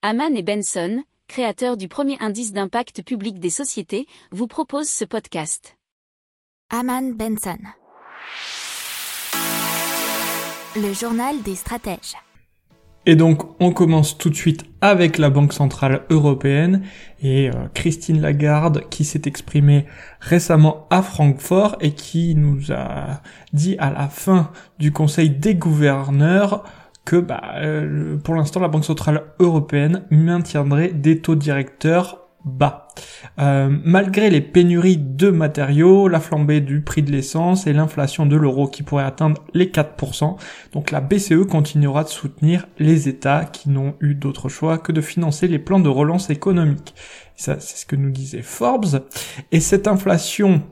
Haman et Benson, créateurs du premier indice d'impact public des sociétés, vous proposent ce podcast. Haman Benson. Le journal des stratèges. Et donc on commence tout de suite avec la Banque Centrale Européenne et euh, Christine Lagarde qui s'est exprimée récemment à Francfort et qui nous a dit à la fin du Conseil des gouverneurs que bah, euh, pour l'instant la Banque Centrale Européenne maintiendrait des taux directeurs bas. Euh, malgré les pénuries de matériaux, la flambée du prix de l'essence et l'inflation de l'euro qui pourrait atteindre les 4%, donc la BCE continuera de soutenir les États qui n'ont eu d'autre choix que de financer les plans de relance économique. Ça, c'est ce que nous disait Forbes. Et cette inflation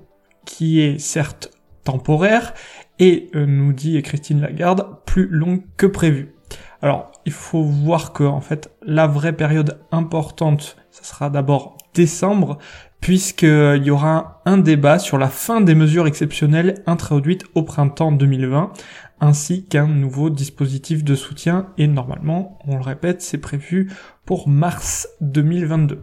qui est certes temporaire et euh, nous dit Christine Lagarde plus longue que prévu. Alors, il faut voir que en fait la vraie période importante, ça sera d'abord décembre, puisqu'il y aura un débat sur la fin des mesures exceptionnelles introduites au printemps 2020, ainsi qu'un nouveau dispositif de soutien, et normalement, on le répète, c'est prévu pour mars 2022.